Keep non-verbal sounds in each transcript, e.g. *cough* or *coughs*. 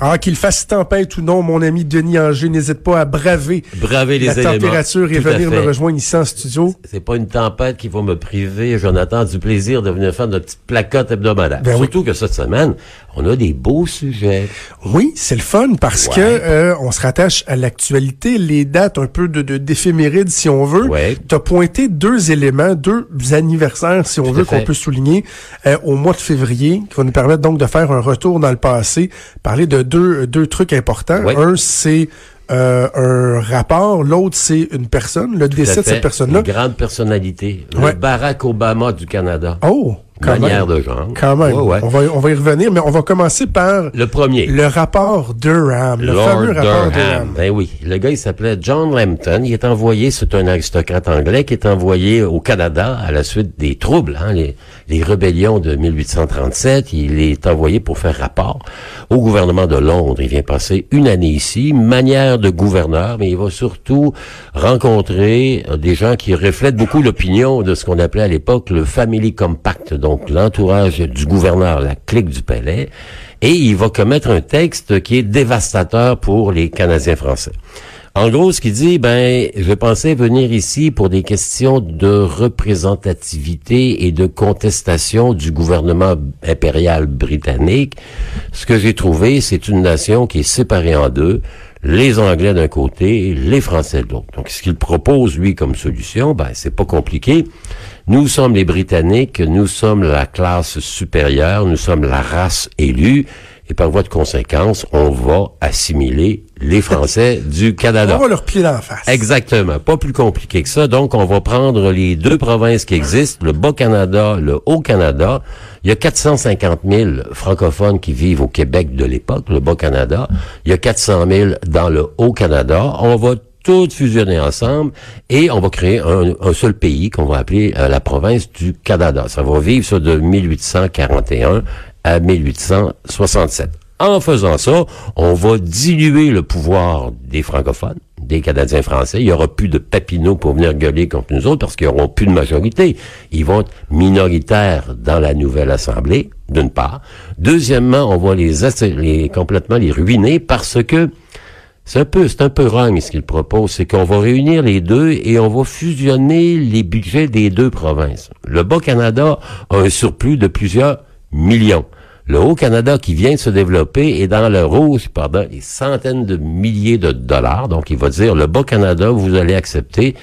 Ah, qu'il fasse tempête ou non, mon ami Denis Anger, n'hésite pas à braver, braver les la éléments. température et Tout venir me rejoindre ici en studio. C'est pas une tempête qui va me priver, Jonathan, du plaisir de venir faire notre petite placotte hebdomadaire. Ben oui. Surtout que cette semaine, on a des beaux sujets. Oui, c'est le fun parce Ouais. que euh, on se rattache à l'actualité, les dates un peu de de- d'éphéméride si on veut. Ouais. T'as pointé deux éléments, deux anniversaires si on Tout veut qu'on peut souligner euh, au mois de février, qui va nous permettre donc de faire un retour dans le passé, parler de deux deux trucs importants. Un c'est euh, un rapport, l'autre c'est une personne, le Tout décès de cette personne-là. Une grande personnalité. Ouais. Le Barack Obama du Canada. Oh, quand Manière même. de genre. Quand même. Ouais, ouais. On va on va y revenir, mais on va commencer par Le premier. le rapport Durham, le Lord fameux rapport Durham. Durham. Ben oui. Le gars, il s'appelait John Lambton. Il est envoyé, c'est un aristocrate anglais qui est envoyé au Canada à la suite des troubles, hein, les, les rébellions de 1837. Il est envoyé pour faire rapport au gouvernement de Londres. Il vient passer une année ici, manière de gouverneur, mais il va surtout rencontrer euh, des gens qui reflètent beaucoup l'opinion de ce qu'on appelait à l'époque le Family Compact, donc l'entourage du gouverneur, la clique du palais et il va commettre un texte qui est dévastateur pour les Canadiens français. En gros, ce qu'il dit, ben, je pensais venir ici pour des questions de représentativité et de contestation du gouvernement impérial britannique. Ce que j'ai trouvé, c'est une nation qui est séparée en deux. Les Anglais d'un côté, les Français de l'autre. Donc, ce qu'il propose, lui, comme solution, ben, c'est pas compliqué. Nous sommes les Britanniques, nous sommes la classe supérieure, nous sommes la race élue, et par voie de conséquence, on va assimiler les Français *laughs* du Canada. On va leur pied face. Exactement. Pas plus compliqué que ça. Donc, on va prendre les deux provinces qui existent, le Bas-Canada, le Haut-Canada. Il y a 450 000 francophones qui vivent au Québec de l'époque, le Bas-Canada. Il y a 400 000 dans le Haut-Canada. On va tout fusionner ensemble et on va créer un, seul pays qu'on va appeler euh, la province du Canada. Ça va vivre ça de 1841 à 1867. En faisant ça, on va diluer le pouvoir des francophones, des Canadiens français. Il y aura plus de Papineau pour venir gueuler contre nous autres parce qu'ils n'auront plus de majorité. Ils vont être minoritaires dans la nouvelle Assemblée, d'une part. Deuxièmement, on va les, les complètement les ruiner parce que c'est un peu, c'est un peu ce qu'il propose, c'est qu'on va réunir les deux et on va fusionner les budgets des deux provinces. Le Bas-Canada a un surplus de plusieurs millions. Le Haut-Canada qui vient de se développer est dans le rouge pendant des centaines de milliers de dollars. Donc, il va dire, le Bas-Canada, vous allez accepter,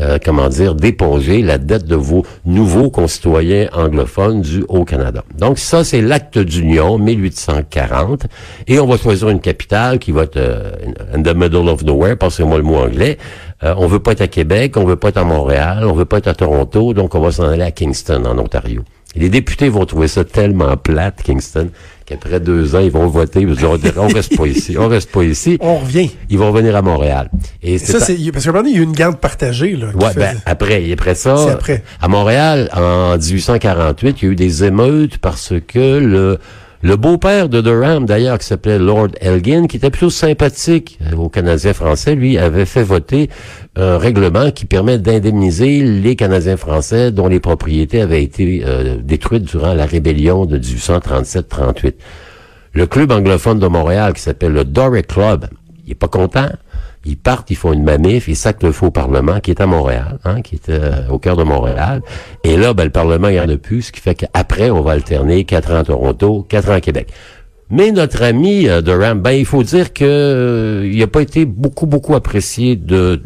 euh, comment dire, d'éponger la dette de vos nouveaux concitoyens anglophones du Haut-Canada. Donc, ça, c'est l'acte d'union, 1840. Et on va choisir une capitale qui va être euh, in the middle of nowhere, passez-moi le mot anglais. Euh, on veut pas être à Québec, on veut pas être à Montréal, on veut pas être à Toronto, donc on va s'en aller à Kingston, en Ontario. Les députés vont trouver ça tellement plate, Kingston, qu'après deux ans, ils vont voter, ils vont dire, on reste pas ici, on reste pas ici. On revient. Ils vont venir à Montréal. Et Ça, c'est, parce qu'à un moment donné, il y a eu une garde partagée, là. Ouais, ben, après, après ça, C'est après. à Montréal, en 1848, il y a eu des émeutes parce que le, le beau-père de Durham, d'ailleurs, qui s'appelait Lord Elgin, qui était plutôt sympathique euh, aux Canadiens français, lui, avait fait voter un règlement qui permet d'indemniser les Canadiens français dont les propriétés avaient été euh, détruites durant la rébellion de 1837-38. Le club anglophone de Montréal, qui s'appelle le Doric Club, il est pas content. Ils partent, ils font une manif, ils sacent le faux Parlement qui est à Montréal, hein, qui est euh, au cœur de Montréal. Et là, ben, le Parlement, il y en a plus, ce qui fait qu'après, on va alterner quatre ans à Toronto, quatre ans à Québec. Mais notre ami euh, Durham, ben, il faut dire que euh, il n'a pas été beaucoup, beaucoup apprécié de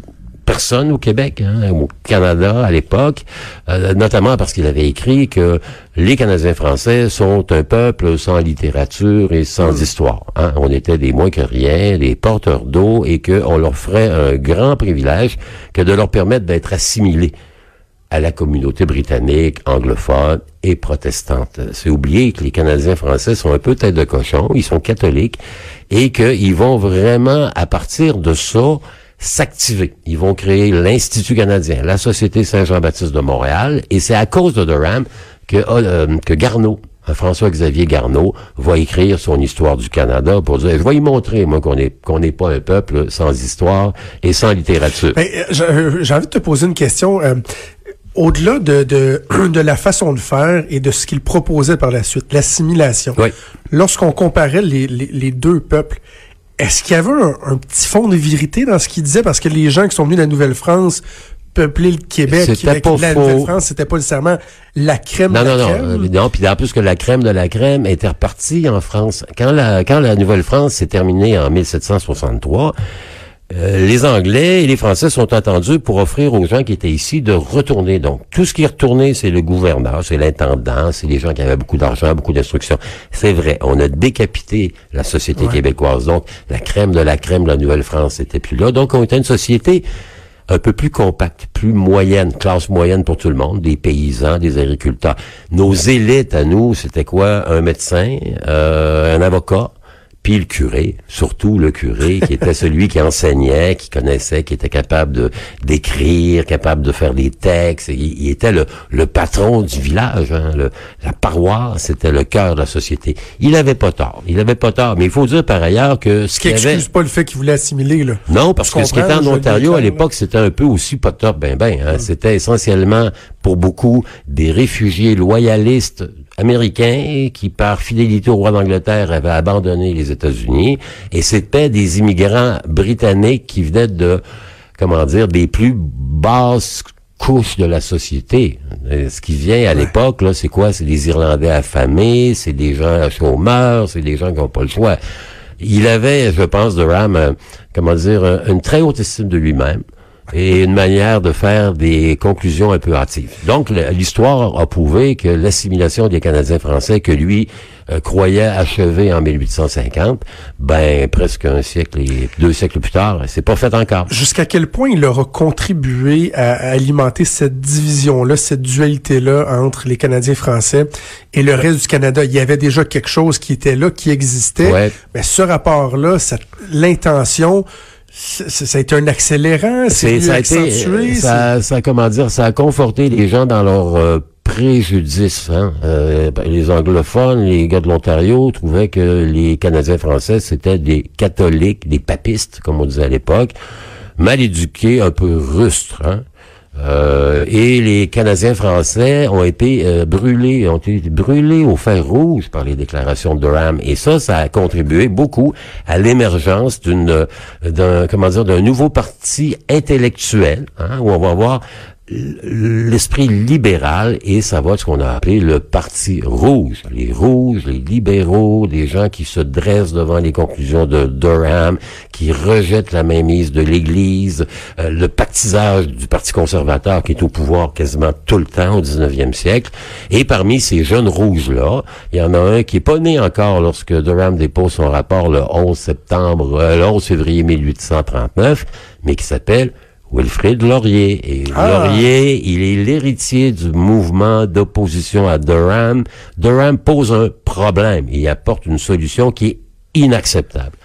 personne au Québec, hein, au Canada à l'époque, euh, notamment parce qu'il avait écrit que les Canadiens français sont un peuple sans littérature et sans histoire. hein. On était des moins que rien, des porteurs d'eau, et qu'on leur ferait un grand privilège que de leur permettre d'être assimilés à la communauté britannique, anglophone et protestante. C'est oublier que les Canadiens français sont un peu tête de cochon, ils sont catholiques, et qu'ils vont vraiment, à partir de ça, s'activer. Ils vont créer l'Institut canadien, la Société Saint-Jean-Baptiste de Montréal, et c'est à cause de Durham que, euh, que Garneau un François-Xavier Garneau va écrire son histoire du Canada pour dire, je vais y montrer, moi, qu'on est qu'on n'est pas un peuple sans histoire et sans littérature. Ben, euh, j'ai euh, j'ai envie de te poser une question. euh, au-delà de, de, *clears throat* de la façon de faire et de ce qu'il proposait par la suite, l'assimilation, Oui. lorsqu'on comparait les, les, les deux peuples, est-ce qu'il y avait un, un petit fond de vérité dans ce qu'il disait? Parce que les gens qui sont venus de la Nouvelle-France peupler le Québec, C'était Québec pas la. Nouvelle-France, c'était pas nécessairement la crème Non, de non, la non. crème. euh, non, puis en plus que la crème de la crème était repartie en France. Quand la, quand la Nouvelle-France s'est terminée en 1763, euh, les Anglais et les Français sont attendus pour offrir aux gens qui étaient ici de retourner. Donc, tout ce qui est retourné, c'est le gouverneur, c'est l'intendant, c'est les gens qui avaient beaucoup d'argent, beaucoup d'instructions. C'est vrai, on a décapité la société québécoise. Donc, la crème de la crème de la Nouvelle-France n'était plus là. Donc, on était une société un peu plus compacte, plus moyenne, classe moyenne pour tout le monde, des paysans, des agriculteurs. Nos élites à nous, c'était quoi? Un médecin, euh, un avocat, puis le curé, surtout le curé, qui était celui qui enseignait, qui connaissait, qui était capable de d'écrire, capable de faire des textes. Il, il était le, le patron du village, hein, le- la paroisse, c'était le cœur de la société. Il avait pas tort, il avait pas tort. Mais il faut dire par ailleurs que ce Ce qui avait... excuse pas le fait qu'il voulait assimiler, là. Non, parce Je que ce qui était en Ontario à l'époque, c'était un peu aussi pas top, ben ben. Hein. C'était essentiellement pour beaucoup des réfugiés loyalistes américains qui, par fidélité au roi d'Angleterre, avaient abandonné les États-Unis, et c'était des immigrants britanniques qui venaient de, comment dire, des plus basses couches de la société. Euh, Ce qui vient à l'époque, là, c'est quoi? C'est des Irlandais affamés, c'est des gens chômeurs, c'est des gens qui n'ont pas le choix. Il avait, je pense, Durham, euh, comment dire, un- une très haute estime de lui-même et une manière de faire des conclusions un peu hâtives. Donc, l'histoire a prouvé que l'assimilation des Canadiens français que lui euh, croyait achever en 1850, ben presque un siècle et deux siècles plus tard, c'est pas fait encore. Jusqu'à quel point il aura contribué à, à alimenter cette division-là, cette dualité-là entre les Canadiens français et le reste du Canada? Il y avait déjà quelque chose qui était là, qui existait. Ouais. Mais ce rapport-là, l'intention, ça a été un accélérant, c'est ça a accentué. euh, ça, ça, comment dire, ça a conforté les gens dans leur euh, préjudice. Hein? Euh, ben, les anglophones, les gars de l'Ontario trouvaient que les Canadiens français c'était des catholiques, des papistes, comme on disait à l'époque, mal éduqués, un peu rustres. Hein? Euh, et les Canadiens français ont été euh, brûlés, ont été brûlés au fer rouge par les déclarations de Durham. Et ça, ça a contribué beaucoup à l'émergence d'une, d'un, comment dire, d'un nouveau parti intellectuel, hein, où on va avoir l'esprit libéral et ça va être ce qu'on a appelé le parti rouge. Les rouges, les libéraux, des gens qui se dressent devant les conclusions de Durham, qui rejettent la mainmise de l'Église, euh, le pactisage du Parti conservateur qui est au pouvoir quasiment tout le temps au 19e siècle. Et parmi ces jeunes rouges-là, il y en a un qui est pas né encore lorsque Durham dépose son rapport le 11 septembre, euh, le 11 février 1839, mais qui s'appelle Wilfrid Laurier. Et Ah. Laurier, il est l'héritier du mouvement d'opposition à Durham. Durham pose un problème et il apporte une solution qui est inacceptable.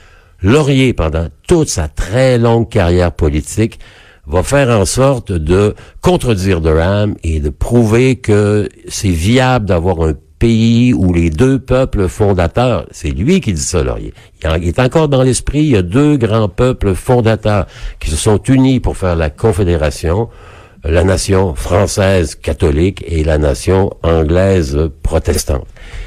Laurier, pendant toute sa très longue carrière politique, va faire en sorte de contredire Durham et de prouver que c'est viable d'avoir un pays où les deux peuples fondateurs, c'est lui qui dit ça, Laurier. Il il est encore dans l'esprit, il y a deux grands peuples fondateurs qui se sont unis pour faire la confédération, la nation française catholique et la nation anglaise protestante.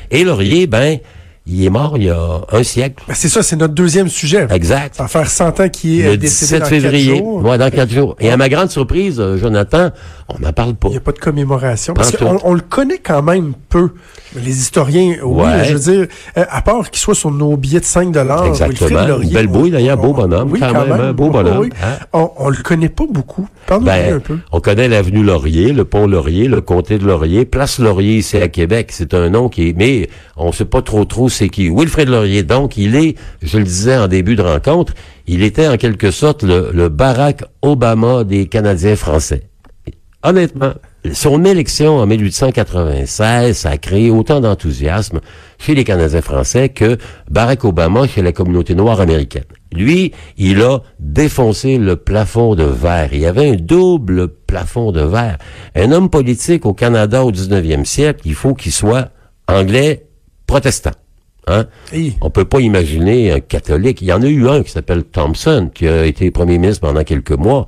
Et Laurier, ben, il est mort il y a un siècle. Ben, c'est ça, c'est notre deuxième sujet. Exact. Ça va faire 100 ans qu'il est Le euh, décédé 17 dans février. quatre jours. Ouais, dans quatre jours. Et à ma grande surprise, euh, Jonathan, on n'en parle pas. Il n'y a pas de commémoration. Parce qu'on on le connaît quand même peu. Les historiens, oui, Ouais. je veux dire, euh, à part qu'il soit sur nos billets de 5 dollars. Exactement. Une belle bouille, d'ailleurs, beau bonhomme, Oui, quand quand même, hein, beau bonhomme, oui. hein. On, on le connaît pas beaucoup. Parle-nous Ben, un peu. on connaît l'avenue Laurier, le pont Laurier, le comté de Laurier, place Laurier ici à Québec. C'est un nom qui est, mais on sait pas trop trop c'est qui? Wilfred Laurier, donc, il est, je le disais en début de rencontre, il était en quelque sorte le, le Barack Obama des Canadiens français. Honnêtement, son élection en 1896, ça a créé autant d'enthousiasme chez les Canadiens français que Barack Obama chez la communauté noire américaine. Lui, il a défoncé le plafond de verre. Il y avait un double plafond de verre. Un homme politique au Canada au 19e siècle, il faut qu'il soit anglais protestant. Hein? Hey. On peut pas imaginer un catholique. Il y en a eu un qui s'appelle Thompson, qui a été premier ministre pendant quelques mois.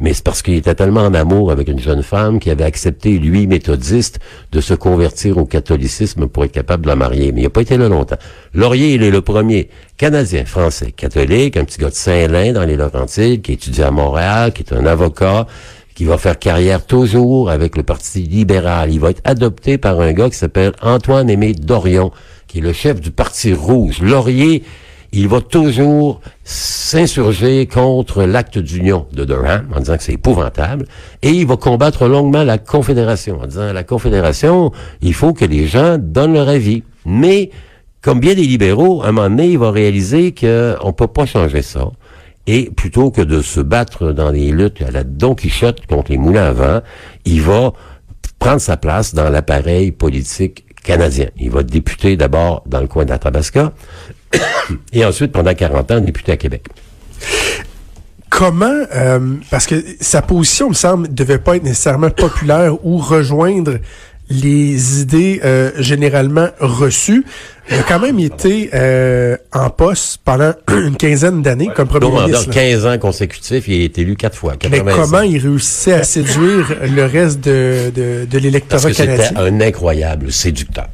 Mais c'est parce qu'il était tellement en amour avec une jeune femme qui avait accepté, lui, méthodiste, de se convertir au catholicisme pour être capable de la marier. Mais il n'a pas été là longtemps. Laurier, il est le premier Canadien, français, catholique, un petit gars de Saint-Lin dans les Laurentides, qui étudie à Montréal, qui est un avocat, qui va faire carrière toujours avec le Parti libéral. Il va être adopté par un gars qui s'appelle Antoine-Aimé Dorion, qui est le chef du Parti rouge. Laurier, il va toujours s'insurger contre l'acte d'union de Durham en disant que c'est épouvantable et il va combattre longuement la Confédération en disant la Confédération, il faut que les gens donnent leur avis. Mais comme bien des libéraux, à un moment donné, il va réaliser qu'on peut pas changer ça. Et plutôt que de se battre dans des luttes à la Don Quichotte contre les moulins à vent, il va prendre sa place dans l'appareil politique canadien. Il va être député d'abord dans le coin Tabasca, *coughs* et ensuite, pendant 40 ans, député à Québec. Comment, euh, parce que sa position, me semble, devait pas être nécessairement populaire ou rejoindre les idées euh, généralement reçues. Il a quand même été euh, en poste pendant *clears throat* une quinzaine d'années comme premier Donc, ministre. pendant 15 ans consécutifs, il a été élu quatre fois. Mais 85. comment il réussissait à séduire le reste de, de, de Parce l'électorat que c'était canadien? un incroyable séducteur.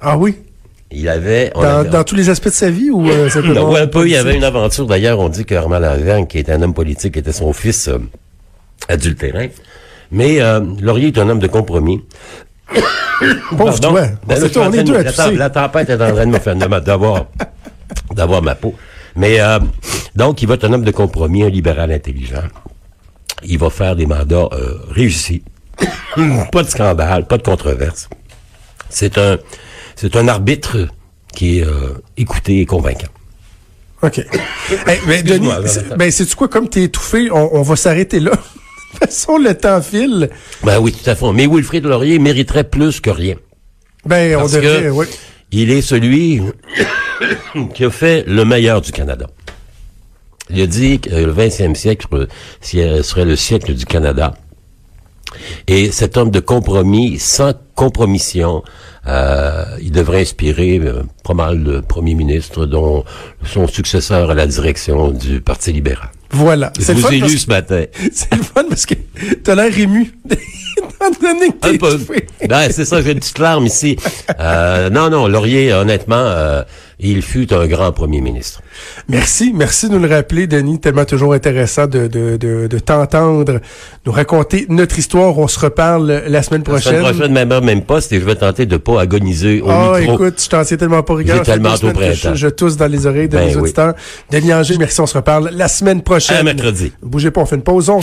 Ah oui? Il avait... on Dans, avait- dans tous les aspects de sa vie ou euh, *clears throat* Non, un peu, il y avait une aventure. D'ailleurs, on dit que Armand Lavergne, qui était un homme politique, était son fils euh, adultérin. Mais euh, Laurier est un homme de compromis. *coughs* Pauvre toi. Ben là, On deux à la, la tempête est en train de me faire d'avoir *coughs* d'avoir ma peau. Mais euh, donc, il va être un homme de compromis, un libéral intelligent. Il va faire des mandats euh, réussis. *coughs* pas de scandale, pas de controverse. C'est un c'est un arbitre qui est euh, écouté et convaincant. OK. Hey, mais Denis, ben, sais-tu quoi? Comme t'es étouffé, on, on va s'arrêter là? De *laughs* toute façon, le temps file. Ben oui, tout à fait. Mais Wilfrid Laurier mériterait plus que rien. Ben, on devrait, oui. il est celui *coughs* qui a fait le meilleur du Canada. Il a dit que le 20e siècle serait le siècle du Canada. Et cet homme de compromis, sans compromission, euh, il devrait inspirer euh, pas mal de premiers ministres, dont son successeur à la direction du Parti libéral. Voilà. C'est le fun ai parce lu ce matin. *laughs* C'est le fun parce que t'as l'air ému. *laughs* Un peu. *laughs* Ben, c'est ça, j'ai une petite larme ici. Euh, non, non, Laurier, honnêtement, euh, il fut un grand premier ministre. Merci, merci de nous le rappeler, Denis. Tellement toujours intéressant de, de, de, de t'entendre nous raconter notre histoire. On se reparle la semaine La prochaine. semaine prochaine, même heure, même poste, et je vais tenter de pas agoniser au micro. écoute, je t'en tiens tellement pas fait tellement au je, je tousse dans les oreilles de Ben mes oui. auditeurs. Denis Anger, merci, on se reparle la semaine prochaine. À mercredi. Bougez pas, on fait une pause. On